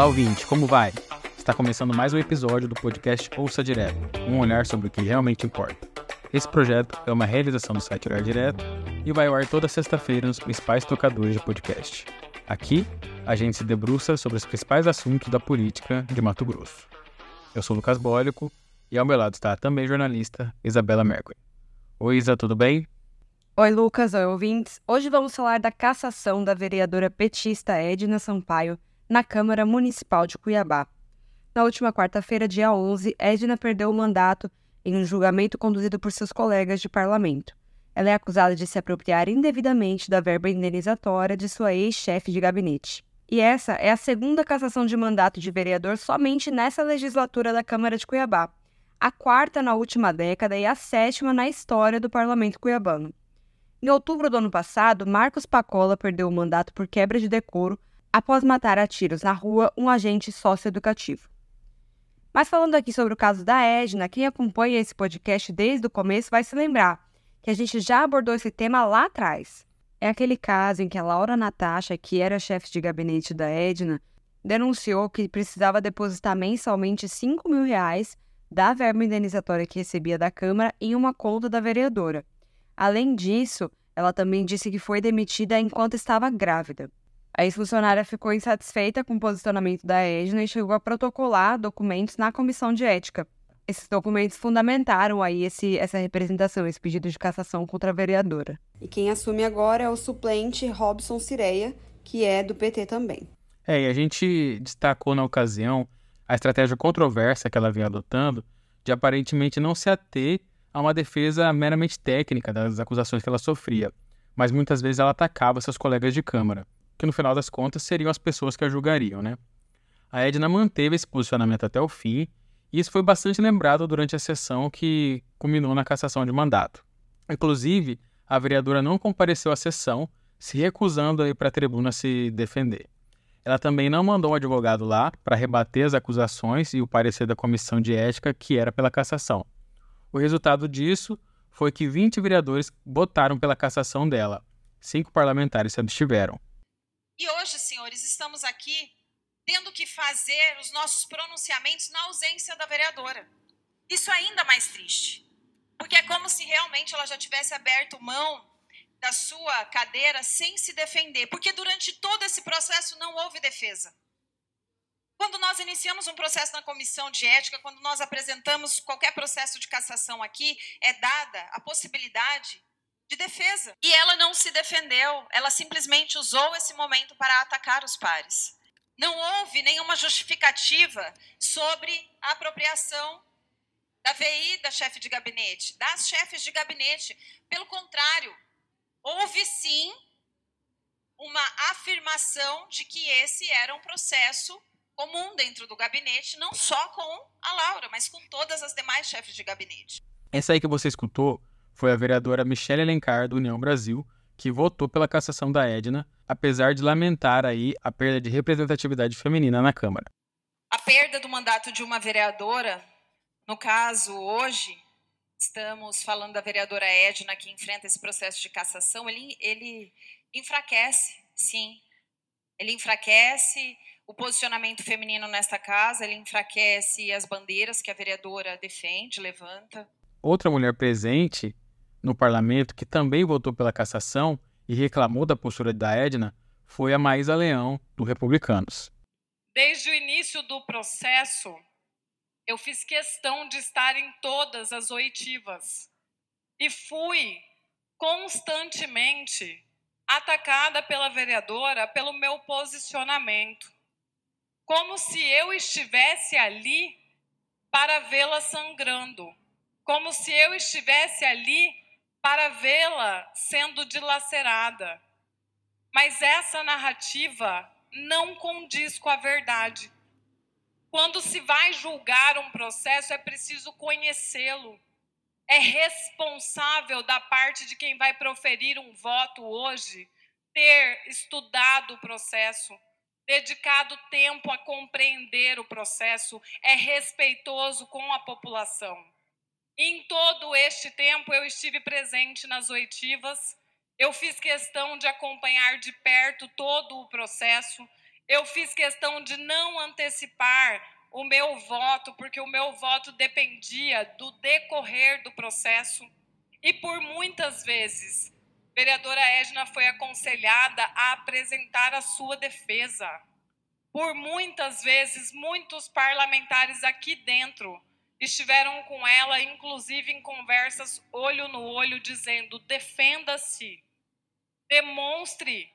Olá, ouvinte, como vai? Está começando mais um episódio do podcast Ouça Direto, um olhar sobre o que realmente importa. Esse projeto é uma realização do site Olhar Direto e vai ao ar toda sexta-feira nos principais tocadores de podcast. Aqui, a gente se debruça sobre os principais assuntos da política de Mato Grosso. Eu sou Lucas Bólico e ao meu lado está a também jornalista Isabela Mercury. Oi, Isa, tudo bem? Oi, Lucas, oi, ouvintes. Hoje vamos falar da cassação da vereadora petista Edna Sampaio na Câmara Municipal de Cuiabá. Na última quarta-feira, dia 11, Edna perdeu o mandato em um julgamento conduzido por seus colegas de parlamento. Ela é acusada de se apropriar indevidamente da verba indenizatória de sua ex-chefe de gabinete. E essa é a segunda cassação de mandato de vereador somente nessa legislatura da Câmara de Cuiabá, a quarta na última década e a sétima na história do parlamento cuiabano. Em outubro do ano passado, Marcos Pacola perdeu o mandato por quebra de decoro após matar a tiros na rua um agente socioeducativo. Mas falando aqui sobre o caso da Edna, quem acompanha esse podcast desde o começo vai se lembrar que a gente já abordou esse tema lá atrás. É aquele caso em que a Laura Natasha, que era chefe de gabinete da Edna, denunciou que precisava depositar mensalmente 5 mil reais da verba indenizatória que recebia da Câmara em uma conta da vereadora. Além disso, ela também disse que foi demitida enquanto estava grávida. A ex-funcionária ficou insatisfeita com o posicionamento da Edna e chegou a protocolar documentos na comissão de ética. Esses documentos fundamentaram aí esse, essa representação, esse pedido de cassação contra a vereadora. E quem assume agora é o suplente Robson Cireia, que é do PT também. É, e a gente destacou na ocasião a estratégia controversa que ela vinha adotando de aparentemente não se ater a uma defesa meramente técnica das acusações que ela sofria, mas muitas vezes ela atacava seus colegas de Câmara que no final das contas seriam as pessoas que a julgariam, né? A Edna manteve esse posicionamento até o fim, e isso foi bastante lembrado durante a sessão que culminou na cassação de mandato. Inclusive, a vereadora não compareceu à sessão, se recusando para a tribuna se defender. Ela também não mandou um advogado lá para rebater as acusações e o parecer da comissão de ética que era pela cassação. O resultado disso foi que 20 vereadores votaram pela cassação dela. Cinco parlamentares se abstiveram. E hoje, senhores, estamos aqui tendo que fazer os nossos pronunciamentos na ausência da vereadora. Isso é ainda mais triste, porque é como se realmente ela já tivesse aberto mão da sua cadeira sem se defender, porque durante todo esse processo não houve defesa. Quando nós iniciamos um processo na comissão de ética, quando nós apresentamos qualquer processo de cassação aqui, é dada a possibilidade de defesa. E ela não se defendeu, ela simplesmente usou esse momento para atacar os pares. Não houve nenhuma justificativa sobre a apropriação da VI da chefe de gabinete, das chefes de gabinete. Pelo contrário, houve sim uma afirmação de que esse era um processo comum dentro do gabinete, não só com a Laura, mas com todas as demais chefes de gabinete. Essa aí que você escutou foi a vereadora Michele Alencar, do União Brasil, que votou pela cassação da Edna, apesar de lamentar aí a perda de representatividade feminina na Câmara. A perda do mandato de uma vereadora, no caso hoje, estamos falando da vereadora Edna que enfrenta esse processo de cassação, ele, ele enfraquece, sim. Ele enfraquece o posicionamento feminino nesta casa, ele enfraquece as bandeiras que a vereadora defende, levanta. Outra mulher presente no parlamento que também votou pela cassação e reclamou da postura da Edna foi a Maísa Leão, do Republicanos. Desde o início do processo, eu fiz questão de estar em todas as oitivas e fui constantemente atacada pela vereadora pelo meu posicionamento, como se eu estivesse ali para vê-la sangrando, como se eu estivesse ali para vê-la sendo dilacerada. Mas essa narrativa não condiz com a verdade. Quando se vai julgar um processo, é preciso conhecê-lo. É responsável da parte de quem vai proferir um voto hoje ter estudado o processo, dedicado tempo a compreender o processo, é respeitoso com a população. Em todo este tempo eu estive presente nas oitivas, eu fiz questão de acompanhar de perto todo o processo, Eu fiz questão de não antecipar o meu voto, porque o meu voto dependia do decorrer do processo. E por muitas vezes, vereadora Edna foi aconselhada a apresentar a sua defesa. Por muitas vezes, muitos parlamentares aqui dentro estiveram com ela, inclusive em conversas olho no olho, dizendo: defenda-se, demonstre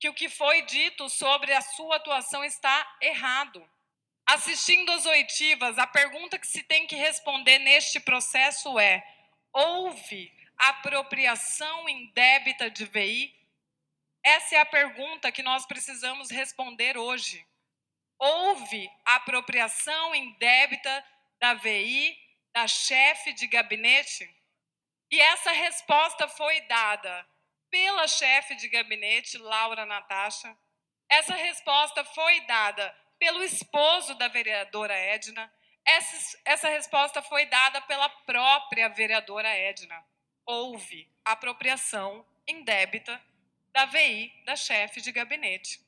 que o que foi dito sobre a sua atuação está errado. Assistindo às oitivas, a pergunta que se tem que responder neste processo é: houve apropriação indébita de VI? Essa é a pergunta que nós precisamos responder hoje. Houve apropriação indébita da VI, da chefe de gabinete? E essa resposta foi dada pela chefe de gabinete, Laura Natasha. Essa resposta foi dada pelo esposo da vereadora Edna. Essa, essa resposta foi dada pela própria vereadora Edna. Houve apropriação indébita da VI da chefe de gabinete.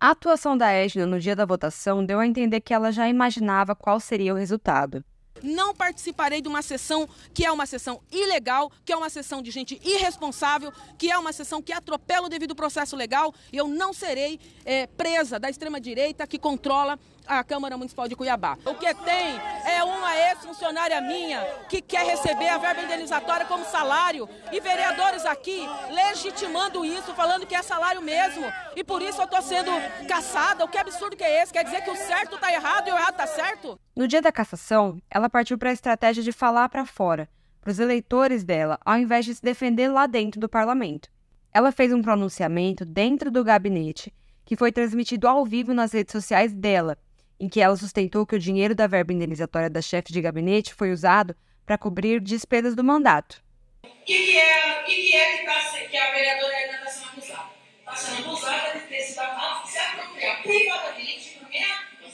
A atuação da Edna no dia da votação deu a entender que ela já imaginava qual seria o resultado. Não participarei de uma sessão que é uma sessão ilegal, que é uma sessão de gente irresponsável, que é uma sessão que atropela o devido processo legal. E eu não serei é, presa da extrema-direita que controla a Câmara Municipal de Cuiabá. O que tem é uma ex-funcionária minha que quer receber a verba indenizatória como salário e vereadores aqui legitimando isso, falando que é salário mesmo. E por isso eu estou sendo caçada. O que absurdo que é esse? Quer dizer que o certo está errado e o errado está certo? No dia da cassação, ela partiu para a estratégia de falar para fora, para os eleitores dela, ao invés de se defender lá dentro do parlamento. Ela fez um pronunciamento dentro do gabinete que foi transmitido ao vivo nas redes sociais dela em que ela sustentou que o dinheiro da verba indenizatória da chefe de gabinete foi usado para cobrir despesas do mandato. O que, é, que, que, é que, tá, que a vereadora ainda está sendo acusada? Está sendo acusada de ter se, se apropriar privadamente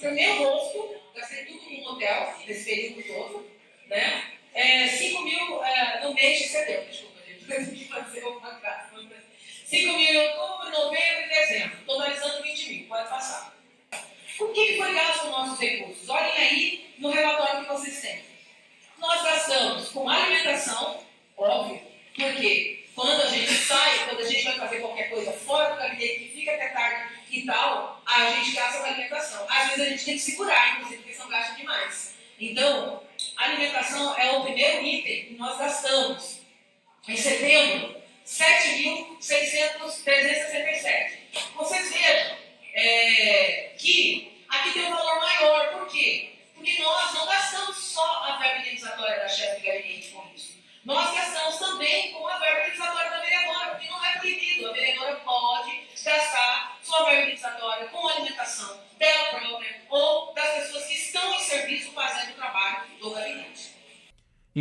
para o meu rosto, gastei tudo no hotel nesse período todo, né? É, 5 mil é, no mês de setembro, desculpa, gente, eu tive que fazer uma graça. 5 mil em outubro, novembro e dezembro, totalizando 20 mil, pode passar. O que foi gasto com nossos recursos? Olhem aí no relatório que vocês têm. Nós gastamos com alimentação, óbvio, porque quando a gente sai, quando a gente vai fazer qualquer coisa fora do gabinete, que fica até tarde e tal, a gente gasta com alimentação. Às vezes a gente tem que segurar, inclusive, porque são gastos demais. Então, alimentação é o primeiro item que nós gastamos. Em setembro, 7.367.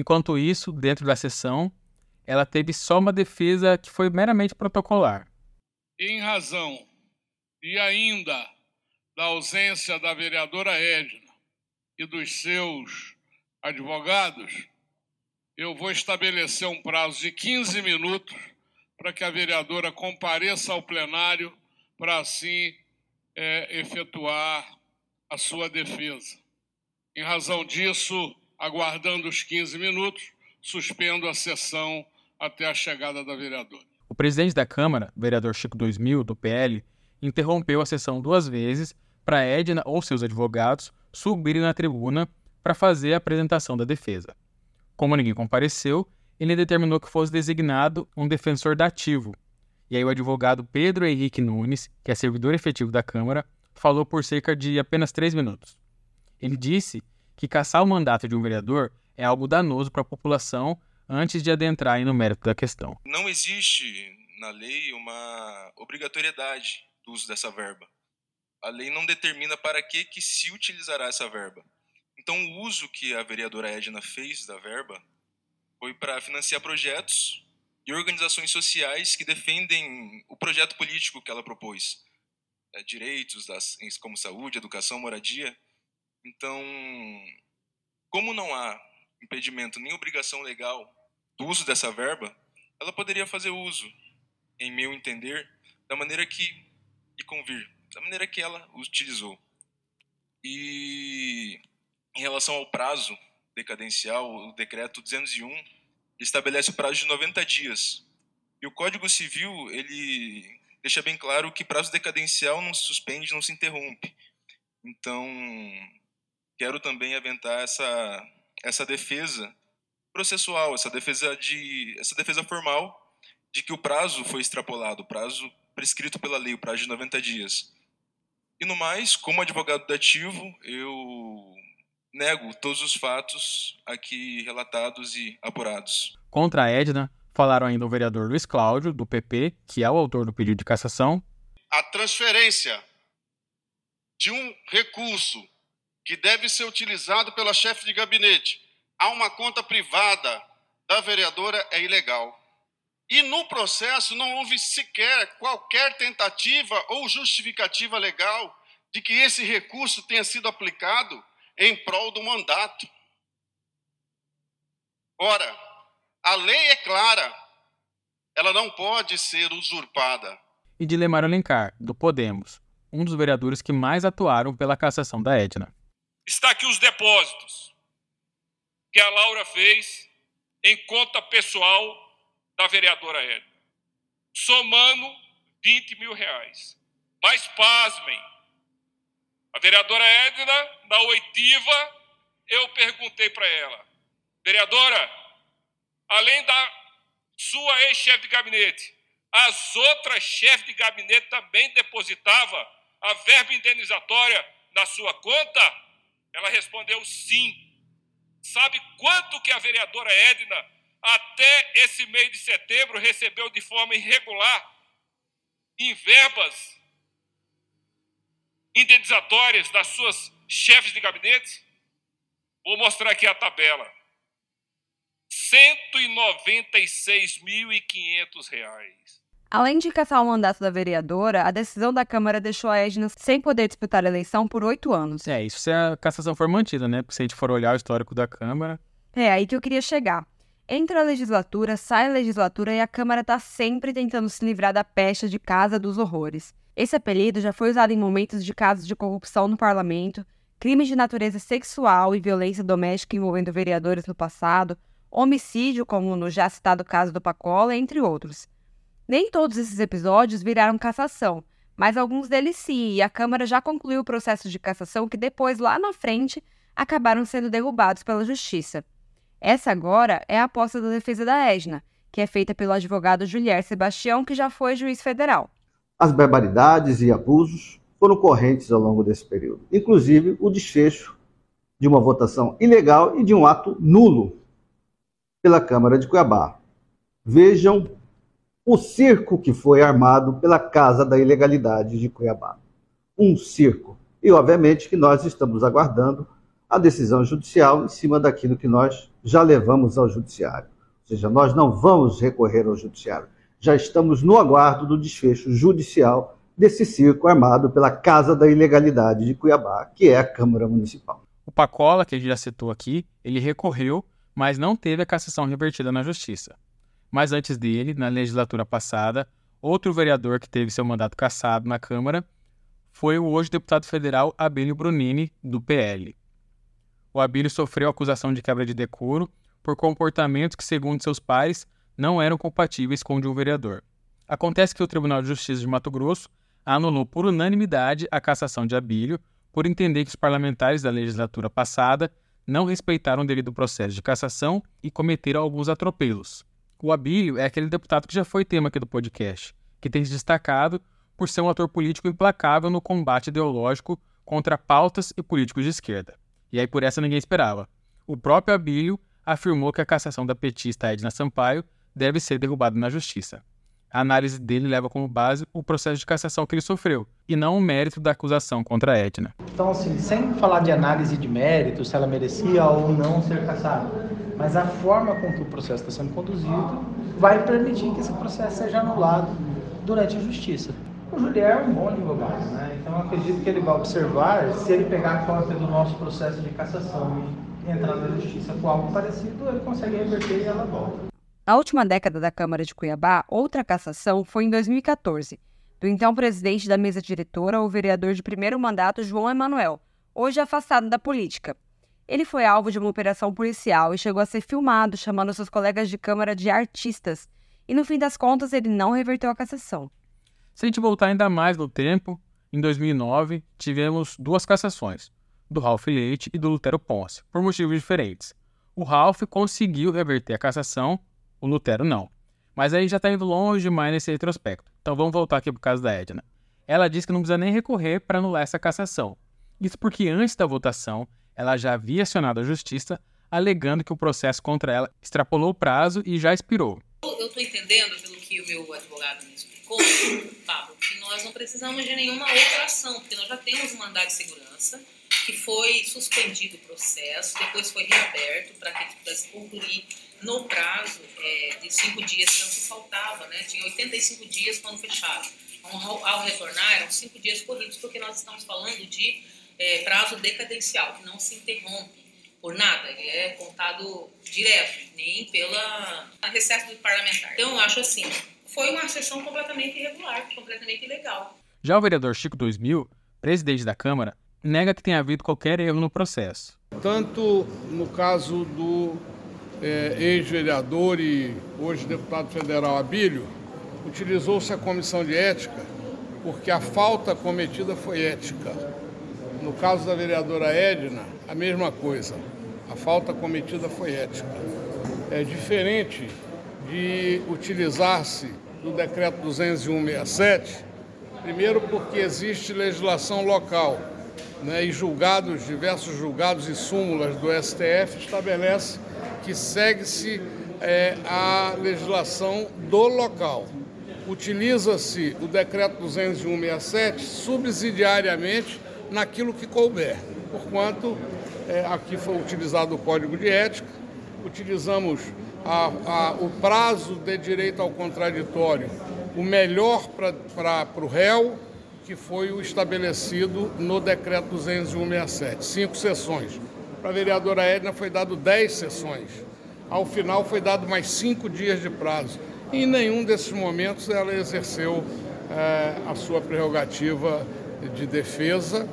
Enquanto isso, dentro da sessão, ela teve só uma defesa que foi meramente protocolar. Em razão e ainda da ausência da vereadora Edna e dos seus advogados, eu vou estabelecer um prazo de 15 minutos para que a vereadora compareça ao plenário para assim é, efetuar a sua defesa. Em razão disso, aguardando os 15 minutos, suspendo a sessão até a chegada da vereadora. O presidente da Câmara, vereador Chico 2000, do PL, interrompeu a sessão duas vezes para Edna ou seus advogados subirem na tribuna para fazer a apresentação da defesa. Como ninguém compareceu, ele determinou que fosse designado um defensor dativo. E aí o advogado Pedro Henrique Nunes, que é servidor efetivo da Câmara, falou por cerca de apenas três minutos. Ele disse que caçar o mandato de um vereador é algo danoso para a população antes de adentrar no mérito da questão. Não existe na lei uma obrigatoriedade do uso dessa verba. A lei não determina para que, que se utilizará essa verba. Então, o uso que a vereadora Edna fez da verba foi para financiar projetos e organizações sociais que defendem o projeto político que ela propôs. É, direitos das, como saúde, educação, moradia. Então, como não há impedimento nem obrigação legal do uso dessa verba, ela poderia fazer uso, em meu entender, da maneira que e convir. da maneira que ela utilizou. E em relação ao prazo decadencial, o decreto 201 estabelece o prazo de 90 dias. E o Código Civil, ele deixa bem claro que prazo decadencial não se suspende, não se interrompe. Então, quero também aventar essa essa defesa processual, essa defesa de essa defesa formal de que o prazo foi extrapolado, o prazo prescrito pela lei, o prazo de 90 dias. E no mais, como advogado dativo, eu nego todos os fatos aqui relatados e apurados. Contra a Edna, falaram ainda o vereador Luiz Cláudio, do PP, que é o autor do pedido de cassação. A transferência de um recurso que deve ser utilizado pela chefe de gabinete a uma conta privada da vereadora é ilegal. E no processo não houve sequer qualquer tentativa ou justificativa legal de que esse recurso tenha sido aplicado em prol do mandato. Ora, a lei é clara, ela não pode ser usurpada. E de Lemar Alencar, do Podemos, um dos vereadores que mais atuaram pela cassação da Edna. Está aqui os depósitos que a Laura fez em conta pessoal da vereadora Edna, somando 20 mil reais. Mas pasmem, a vereadora Edna, na oitiva, eu perguntei para ela, vereadora, além da sua ex-chefe de gabinete, as outras chefes de gabinete também depositavam a verba indenizatória na sua conta? Ela respondeu sim. Sabe quanto que a vereadora Edna, até esse mês de setembro, recebeu de forma irregular em verbas indenizatórias das suas chefes de gabinete? Vou mostrar aqui a tabela. R$ 196.500. Além de caçar o mandato da vereadora, a decisão da Câmara deixou a Edna sem poder disputar a eleição por oito anos. É, isso se a cassação for mantida, né? Porque se a gente for olhar o histórico da Câmara. É, aí que eu queria chegar. Entra a legislatura, sai a legislatura e a Câmara está sempre tentando se livrar da peste de casa dos horrores. Esse apelido já foi usado em momentos de casos de corrupção no parlamento, crimes de natureza sexual e violência doméstica envolvendo vereadores no passado, homicídio, como no já citado caso do Pacola, entre outros. Nem todos esses episódios viraram cassação, mas alguns deles sim, e a Câmara já concluiu o processo de cassação que depois, lá na frente, acabaram sendo derrubados pela Justiça. Essa agora é a aposta da defesa da Edna, que é feita pelo advogado Julier Sebastião, que já foi juiz federal. As barbaridades e abusos foram correntes ao longo desse período, inclusive o desfecho de uma votação ilegal e de um ato nulo pela Câmara de Cuiabá. Vejam o circo que foi armado pela Casa da Ilegalidade de Cuiabá. Um circo. E, obviamente, que nós estamos aguardando a decisão judicial em cima daquilo que nós já levamos ao judiciário. Ou seja, nós não vamos recorrer ao judiciário. Já estamos no aguardo do desfecho judicial desse circo armado pela Casa da Ilegalidade de Cuiabá, que é a Câmara Municipal. O Pacola, que a gente já citou aqui, ele recorreu, mas não teve a cassação revertida na Justiça. Mas antes dele, na legislatura passada, outro vereador que teve seu mandato cassado na Câmara foi o hoje deputado federal Abílio Brunini, do PL. O Abílio sofreu acusação de quebra de decoro por comportamentos que, segundo seus pares, não eram compatíveis com o de um vereador. Acontece que o Tribunal de Justiça de Mato Grosso anulou por unanimidade a cassação de Abílio por entender que os parlamentares da legislatura passada não respeitaram o devido processo de cassação e cometeram alguns atropelos. O Abílio é aquele deputado que já foi tema aqui do podcast, que tem se destacado por ser um ator político implacável no combate ideológico contra pautas e políticos de esquerda. E aí por essa ninguém esperava. O próprio Abílio afirmou que a cassação da petista Edna Sampaio deve ser derrubada na justiça. A análise dele leva como base o processo de cassação que ele sofreu, e não o mérito da acusação contra a Edna. Então, assim, sem falar de análise de mérito, se ela merecia ou não ser cassada, mas a forma com que o processo está sendo conduzido vai permitir que esse processo seja anulado durante a justiça. O Julier é um bom advogado, né? então acredito que ele vai observar, se ele pegar a cópia do nosso processo de cassação e entrar na justiça com algo parecido, ele consegue reverter e ela volta. Na última década da Câmara de Cuiabá, outra cassação foi em 2014, do então presidente da mesa diretora, o vereador de primeiro mandato João Emanuel, hoje afastado da política. Ele foi alvo de uma operação policial e chegou a ser filmado chamando seus colegas de Câmara de artistas, e no fim das contas ele não reverteu a cassação. Se a gente voltar ainda mais no tempo, em 2009 tivemos duas cassações, do Ralph Leite e do Lutero Ponce, por motivos diferentes. O Ralph conseguiu reverter a cassação, o Lutero não. Mas aí já está indo longe demais nesse retrospecto. Então vamos voltar aqui para o caso da Edna. Ela disse que não precisa nem recorrer para anular essa cassação. Isso porque antes da votação, ela já havia acionado a justiça, alegando que o processo contra ela extrapolou o prazo e já expirou. Eu estou entendendo, pelo que o meu advogado me explicou, Pablo, que nós não precisamos de nenhuma outra ação, porque nós já temos um mandado de segurança que foi suspendido o processo, depois foi reaberto para que pudesse concluir no prazo é, de cinco dias, tanto faltava, né? Tinha 85 dias quando fechado. Então, ao retornar, eram cinco dias corridos, porque nós estamos falando de é, prazo decadencial, que não se interrompe por nada, ele é contado direto, nem pela recesso do parlamentar. Então, eu acho assim, foi uma sessão completamente irregular, completamente ilegal. Já o vereador Chico 2000, presidente da Câmara, nega que tenha havido qualquer erro no processo. Tanto no caso do é, ex-vereador e hoje deputado federal Abílio, utilizou-se a comissão de ética porque a falta cometida foi ética. No caso da vereadora Edna, a mesma coisa. A falta cometida foi ética. É diferente de utilizar-se do decreto 20167, primeiro porque existe legislação local né, e julgados, diversos julgados e súmulas do STF estabelece que segue-se é, a legislação do local. Utiliza-se o decreto 20167 subsidiariamente naquilo que couber, porquanto é, aqui foi utilizado o Código de Ética, utilizamos a, a, o prazo de direito ao contraditório, o melhor para o réu, que foi o estabelecido no decreto 20167, cinco sessões. Para a vereadora Edna foi dado dez sessões. Ao final foi dado mais cinco dias de prazo. Em nenhum desses momentos ela exerceu é, a sua prerrogativa de defesa.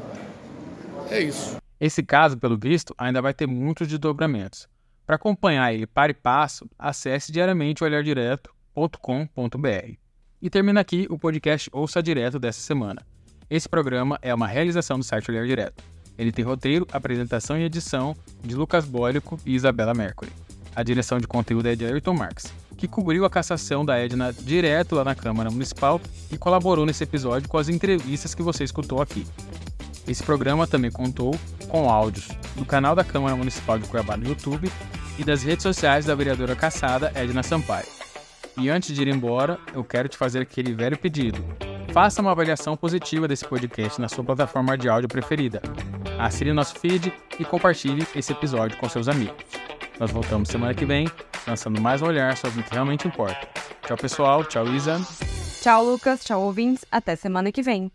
É isso. Esse caso, pelo visto, ainda vai ter muitos desdobramentos. Para acompanhar ele para e passo, acesse diariamente olhardireto.com.br. E termina aqui o podcast Ouça Direto dessa semana. Esse programa é uma realização do site Olhar Direto. Ele tem roteiro, apresentação e edição de Lucas Bólico e Isabela Mercury. A direção de conteúdo é de Ayrton Marx, que cobriu a cassação da Edna direto lá na Câmara Municipal e colaborou nesse episódio com as entrevistas que você escutou aqui. Esse programa também contou com áudios do canal da Câmara Municipal de Cuiabá no YouTube e das redes sociais da vereadora caçada Edna Sampaio. E antes de ir embora, eu quero te fazer aquele velho pedido. Faça uma avaliação positiva desse podcast na sua plataforma de áudio preferida. Assine nosso feed e compartilhe esse episódio com seus amigos. Nós voltamos semana que vem, lançando mais um olhar sobre o que realmente importa. Tchau, pessoal. Tchau, Isa. Tchau, Lucas. Tchau, ouvintes. Até semana que vem.